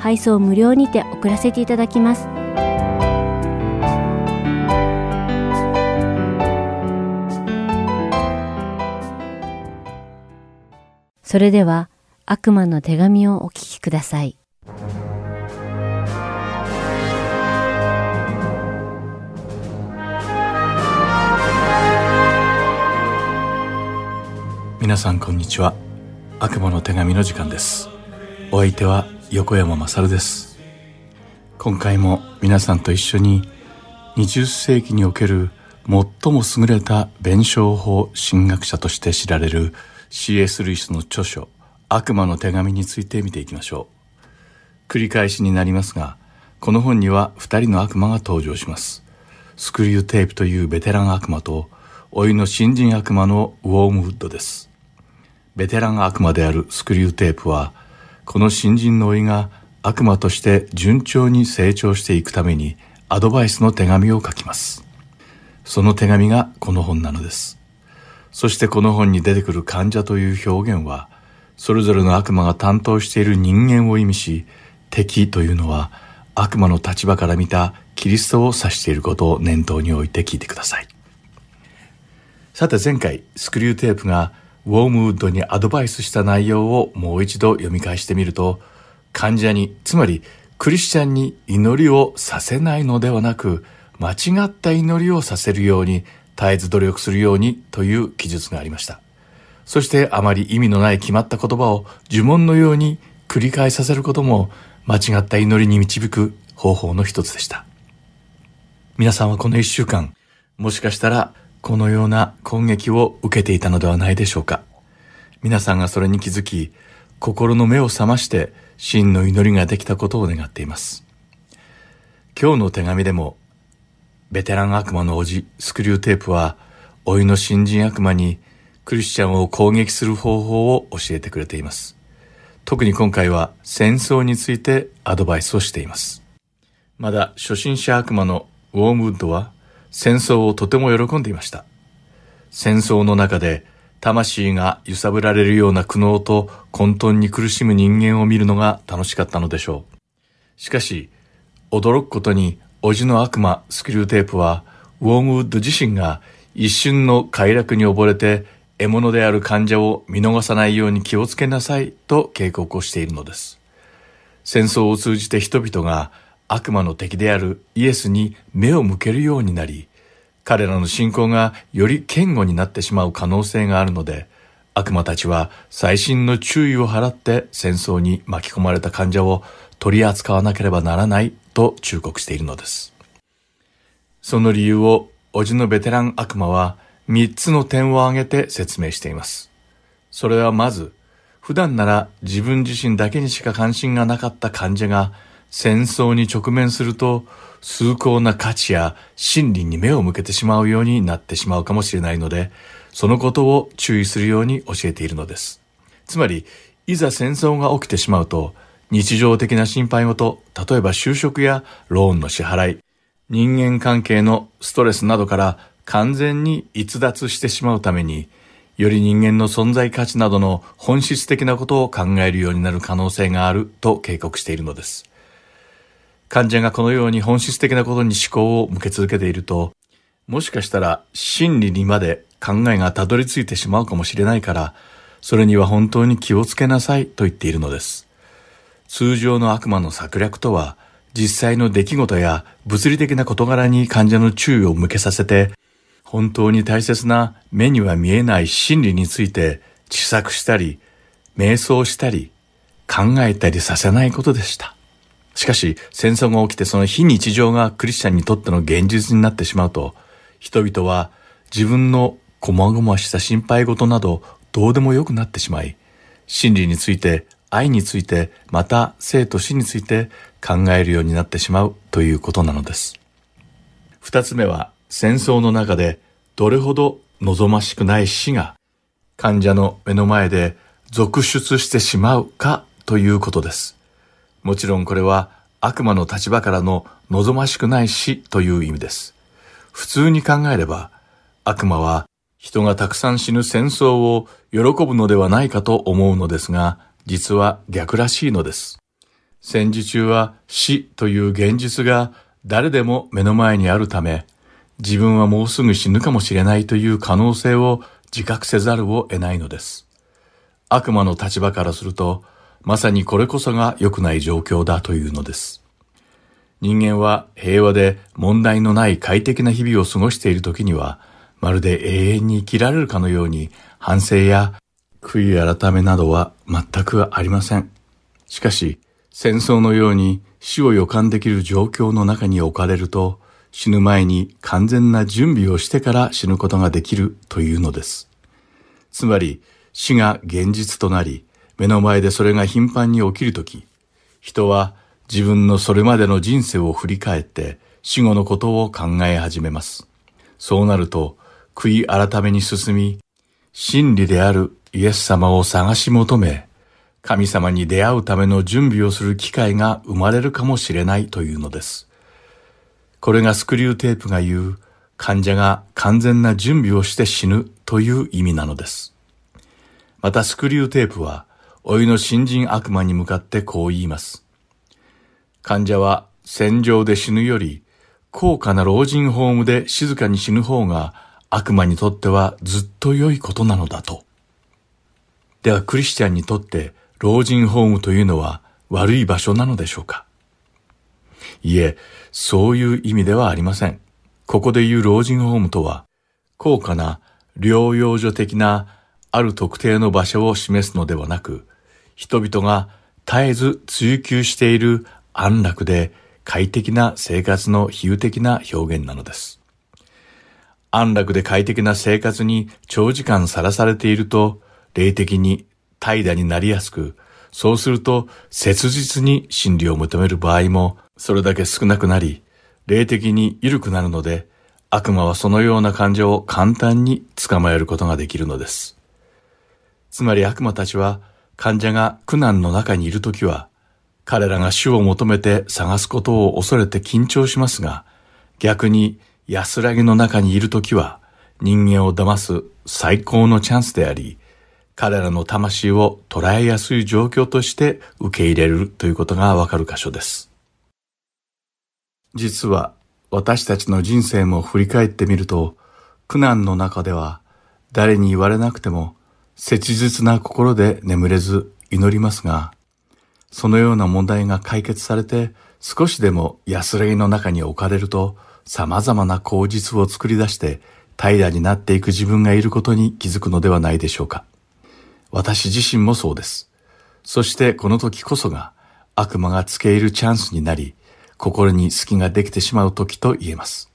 A: 配送無料にて送らせていただきます。それでは悪魔の手紙をお聞きください。
F: 皆さんこんにちは。悪魔の手紙の時間です。お相手は横山まさるです。今回も皆さんと一緒に20世紀における最も優れた弁証法神学者として知られる C.S. ルイスの著書悪魔の手紙について見ていきましょう。繰り返しになりますがこの本には2人の悪魔が登場します。スクリューテープというベテラン悪魔と老いの新人悪魔のウォームウッドです。ベテラン悪魔であるスクリューテープはこの新人の老いが悪魔として順調に成長していくためにアドバイスの手紙を書きますその手紙がこの本なのですそしてこの本に出てくる患者という表現は、それぞれの悪魔が担当している人間を意味し、敵というのは悪魔の立場から見たキリストを指していることを念頭に置いて聞いてください。さて前回、スクリューテープがウォームウッドにアドバイスした内容をもう一度読み返してみると、患者に、つまりクリスチャンに祈りをさせないのではなく、間違った祈りをさせるように絶えず努力するようにという記述がありました。そしてあまり意味のない決まった言葉を呪文のように繰り返させることも間違った祈りに導く方法の一つでした。皆さんはこの一週間、もしかしたらこのような攻撃を受けていたのではないでしょうか。皆さんがそれに気づき、心の目を覚まして真の祈りができたことを願っています。今日の手紙でもベテラン悪魔の叔父、スクリューテープは、老いの新人悪魔にクリスチャンを攻撃する方法を教えてくれています。特に今回は戦争についてアドバイスをしています。まだ初心者悪魔のウォームウッドは戦争をとても喜んでいました。戦争の中で魂が揺さぶられるような苦悩と混沌に苦しむ人間を見るのが楽しかったのでしょう。しかし、驚くことにおじの悪魔スクリューテープは、ウォームウッド自身が一瞬の快楽に溺れて、獲物である患者を見逃さないように気をつけなさいと警告をしているのです。戦争を通じて人々が悪魔の敵であるイエスに目を向けるようになり、彼らの信仰がより堅固になってしまう可能性があるので、悪魔たちは細心の注意を払って戦争に巻き込まれた患者を取り扱わなければならないと忠告しているのです。その理由を、おじのベテラン悪魔は三つの点を挙げて説明しています。それはまず、普段なら自分自身だけにしか関心がなかった患者が戦争に直面すると崇高な価値や真理に目を向けてしまうようになってしまうかもしれないので、そのことを注意するように教えているのです。つまり、いざ戦争が起きてしまうと、日常的な心配事、例えば就職やローンの支払い、人間関係のストレスなどから完全に逸脱してしまうために、より人間の存在価値などの本質的なことを考えるようになる可能性があると警告しているのです。患者がこのように本質的なことに思考を向け続けていると、もしかしたら真理にまで考えがたどり着いてしまうかもしれないから、それには本当に気をつけなさいと言っているのです。通常の悪魔の策略とは、実際の出来事や物理的な事柄に患者の注意を向けさせて、本当に大切な目には見えない真理について知作したり、瞑想したり、考えたりさせないことでした。しかし、戦争が起きてその非日常がクリスチャンにとっての現実になってしまうと、人々は自分の細々した心配事などどうでもよくなってしまい、真理について、愛について、また生と死について考えるようになってしまうということなのです。二つ目は、戦争の中でどれほど望ましくない死が患者の目の前で続出してしまうかということです。もちろんこれは悪魔の立場からの望ましくない死という意味です。普通に考えれば悪魔は人がたくさん死ぬ戦争を喜ぶのではないかと思うのですが、実は逆らしいのです。戦時中は死という現実が誰でも目の前にあるため、自分はもうすぐ死ぬかもしれないという可能性を自覚せざるを得ないのです。悪魔の立場からすると、まさにこれこそが良くない状況だというのです。人間は平和で問題のない快適な日々を過ごしている時には、まるで永遠に生きられるかのように反省や悔い改めなどは全くありません。しかし、戦争のように死を予感できる状況の中に置かれると、死ぬ前に完全な準備をしてから死ぬことができるというのです。つまり、死が現実となり、目の前でそれが頻繁に起きるとき、人は自分のそれまでの人生を振り返って死後のことを考え始めます。そうなると、悔い改めに進み、真理であるイエス様を探し求め、神様に出会うための準備をする機会が生まれるかもしれないというのです。これがスクリューテープが言う患者が完全な準備をして死ぬという意味なのです。またスクリューテープは老いの新人悪魔に向かってこう言います。患者は戦場で死ぬより高価な老人ホームで静かに死ぬ方が悪魔にとってはずっと良いことなのだと。ではクリスチャンにとって老人ホームというのは悪い場所なのでしょうかいえ、そういう意味ではありません。ここで言う老人ホームとは、高価な療養所的なある特定の場所を示すのではなく、人々が絶えず追求している安楽で快適な生活の比喩的な表現なのです。安楽で快適な生活に長時間さらされていると、霊的に怠惰になりやすく、そうすると切実に真理を求める場合もそれだけ少なくなり、霊的に緩くなるので、悪魔はそのような感情を簡単に捕まえることができるのです。つまり悪魔たちは患者が苦難の中にいるときは、彼らが主を求めて探すことを恐れて緊張しますが、逆に安らぎの中にいるときは、人間を騙す最高のチャンスであり、彼らの魂を捉えやすい状況として受け入れるということがわかる箇所です。実は私たちの人生も振り返ってみると、苦難の中では誰に言われなくても切実な心で眠れず祈りますが、そのような問題が解決されて少しでも安らぎの中に置かれると様々な口実を作り出して怠惰になっていく自分がいることに気づくのではないでしょうか。私自身もそうです。そしてこの時こそが悪魔が付け入るチャンスになり、心に隙ができてしまう時と言えます。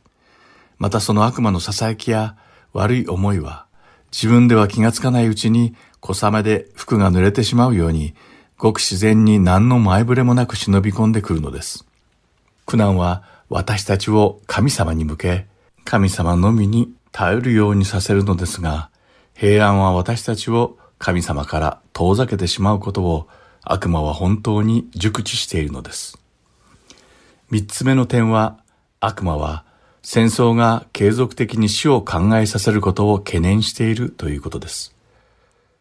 F: またその悪魔の囁きや悪い思いは、自分では気がつかないうちに小雨で服が濡れてしまうように、ごく自然に何の前触れもなく忍び込んでくるのです。苦難は私たちを神様に向け、神様のみに頼るようにさせるのですが、平安は私たちを神様から遠ざけてしまうことを悪魔は本当に熟知しているのです。三つ目の点は、悪魔は戦争が継続的に死を考えさせることを懸念しているということです。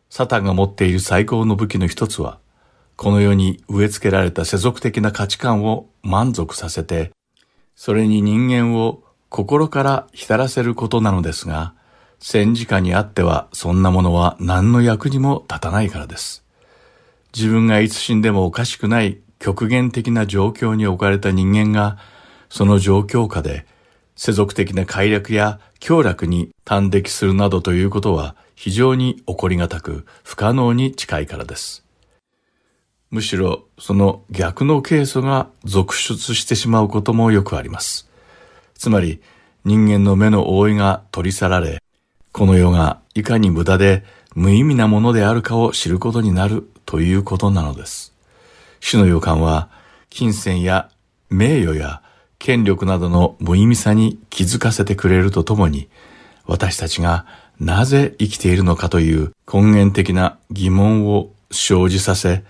F: サタンが持っている最高の武器の一つは、この世に植え付けられた世俗的な価値観を満足させて、それに人間を心から浸らせることなのですが、戦時下にあってはそんなものは何の役にも立たないからです。自分がいつ死んでもおかしくない極限的な状況に置かれた人間が、その状況下で世俗的な快楽や強楽に端的するなどということは非常に起こりがたく不可能に近いからです。むしろその逆のケースが続出してしまうこともよくあります。つまり人間の目の覆いが取り去られ、この世がいかに無駄で無意味なものであるかを知ることになるということなのです。主の予感は金銭や名誉や権力などの無意味さに気づかせてくれるとともに、私たちがなぜ生きているのかという根源的な疑問を生じさせ、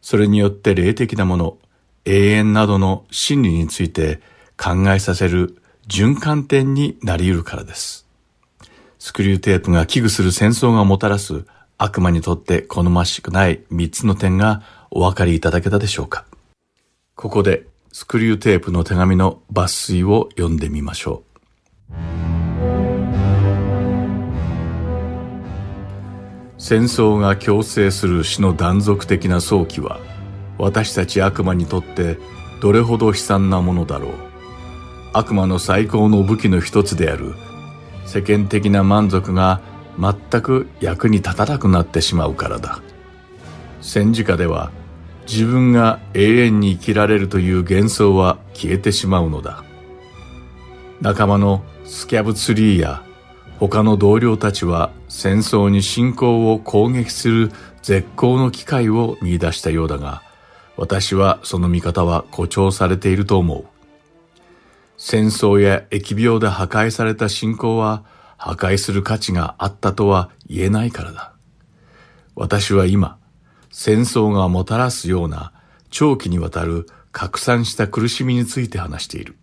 F: それによって霊的なもの、永遠などの真理について考えさせる循環点になり得るからです。スクリューテープが危惧する戦争がもたらす悪魔にとって好ましくない三つの点がお分かりいただけたでしょうかここでスクリューテープの手紙の抜粋を読んでみましょう。戦争が強制する死の断続的な想起は私たち悪魔にとってどれほど悲惨なものだろう。悪魔の最高の武器の一つである世間的な満足が全く役に立たなくなってしまうからだ。戦時下では自分が永遠に生きられるという幻想は消えてしまうのだ。仲間のスキャブツリーや他の同僚たちは戦争に侵攻を攻撃する絶好の機会を見出したようだが、私はその見方は誇張されていると思う。戦争や疫病で破壊された信仰は破壊する価値があったとは言えないからだ。私は今、戦争がもたらすような長期にわたる拡散した苦しみについて話している。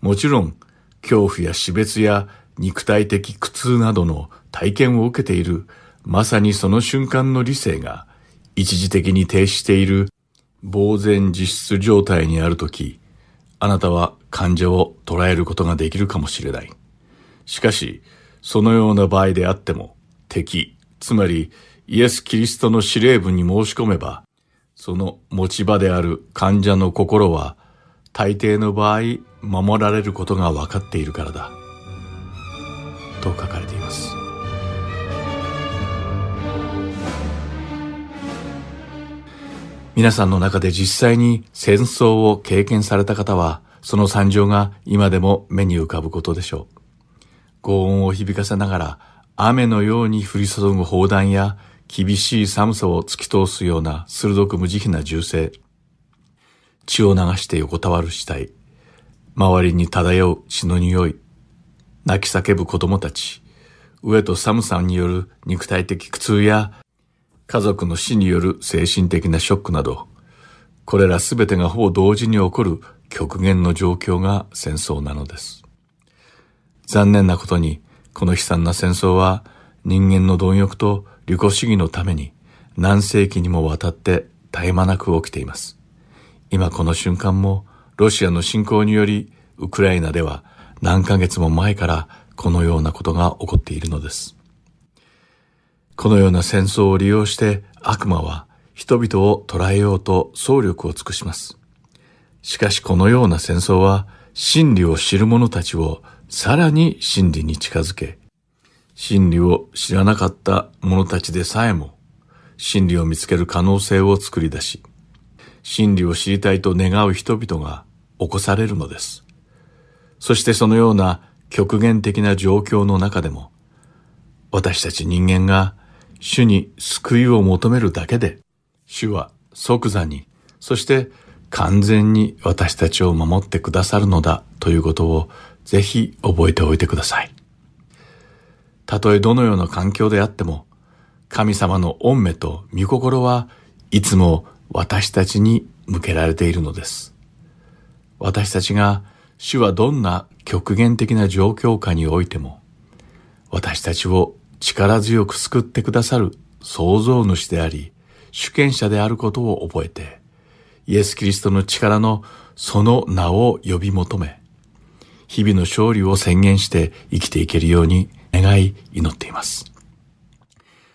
F: もちろん、恐怖や死別や肉体的苦痛などの体験を受けている、まさにその瞬間の理性が一時的に停止している呆然自失状態にあるとき、あなたは患者を捉えることができるかもしれない。しかし、そのような場合であっても、敵、つまりイエス・キリストの司令部に申し込めば、その持ち場である患者の心は、大抵の場合、守られることが分かっているからだ。と書かれています。皆さんの中で実際に戦争を経験された方は、その惨状が今でも目に浮かぶことでしょう。轟音を響かせながら、雨のように降り注ぐ砲弾や、厳しい寒さを突き通すような鋭く無慈悲な銃声。血を流して横たわる死体。周りに漂う血の匂い。泣き叫ぶ子供たち。飢えと寒さによる肉体的苦痛や、家族の死による精神的なショックなど、これらすべてがほぼ同時に起こる極限の状況が戦争なのです。残念なことに、この悲惨な戦争は人間の貪欲と利己主義のために何世紀にもわたって絶え間なく起きています。今この瞬間もロシアの侵攻によりウクライナでは何ヶ月も前からこのようなことが起こっているのです。このような戦争を利用して悪魔は人々を捕らえようと総力を尽くします。しかしこのような戦争は真理を知る者たちをさらに真理に近づけ、真理を知らなかった者たちでさえも真理を見つける可能性を作り出し、真理を知りたいと願う人々が起こされるのです。そしてそのような極限的な状況の中でも、私たち人間が主に救いを求めるだけで、主は即座に、そして完全に私たちを守ってくださるのだということをぜひ覚えておいてください。たとえどのような環境であっても、神様の恩目と御心はいつも私たちに向けられているのです。私たちが主はどんな極限的な状況下においても、私たちを力強く救ってくださる創造主であり、主権者であることを覚えて、イエス・キリストの力のその名を呼び求め、日々の勝利を宣言して生きていけるように願い祈っています。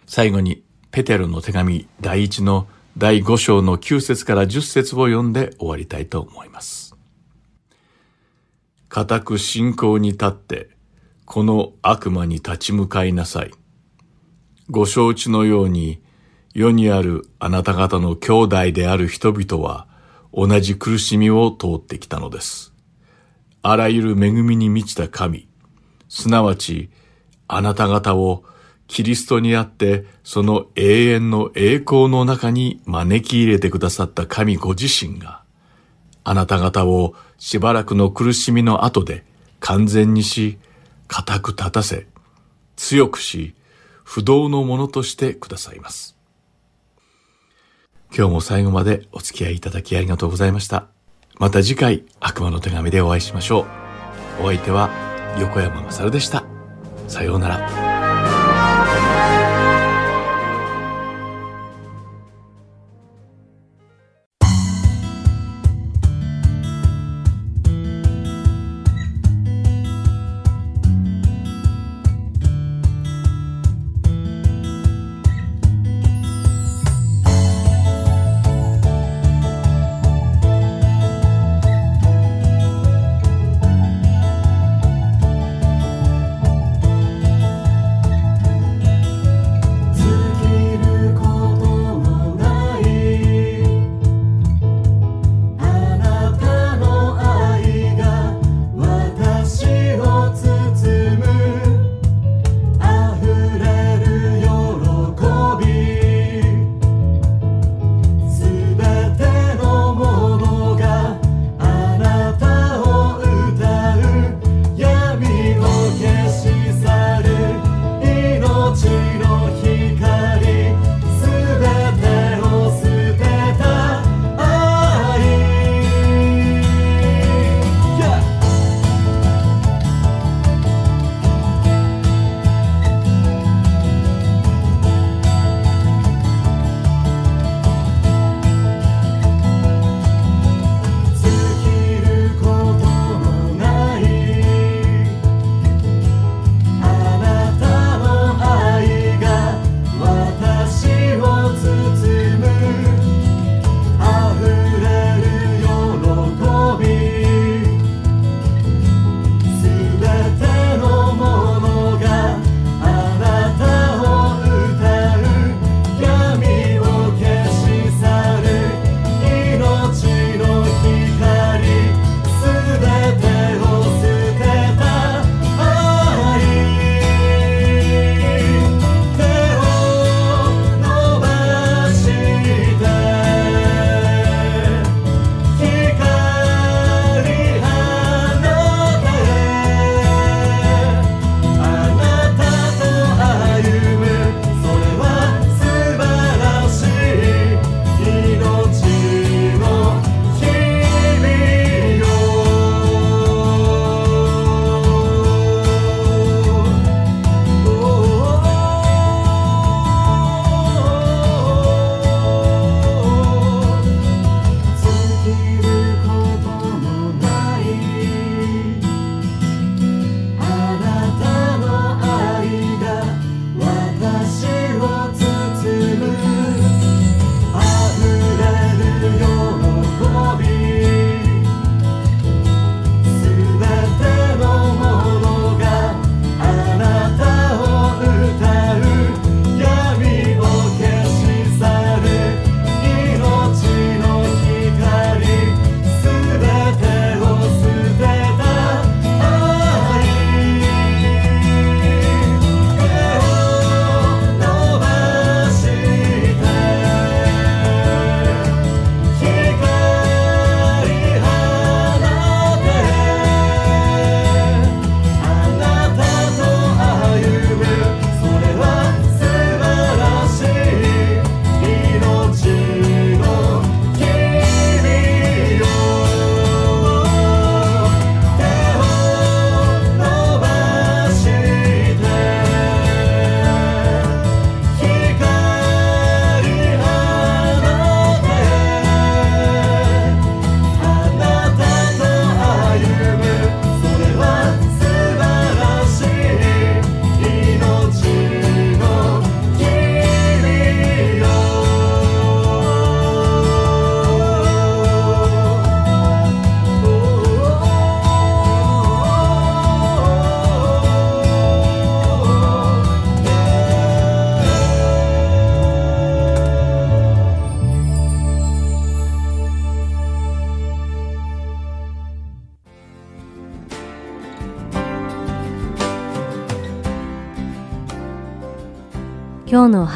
F: 最後に、ペテロの手紙第一の第5章の9節から10節を読んで終わりたいと思います。固く信仰に立って、この悪魔に立ち向かいなさい。ご承知のように、世にあるあなた方の兄弟である人々は、同じ苦しみを通ってきたのです。あらゆる恵みに満ちた神、すなわち、あなた方をキリストにあって、その永遠の栄光の中に招き入れてくださった神ご自身が、あなた方をしばらくの苦しみの後で完全にし、固く立たせ、強くし、不動のものとしてくださいます。今日も最後までお付き合いいただきありがとうございました。また次回悪魔の手紙でお会いしましょう。お相手は横山まさるでした。さようなら。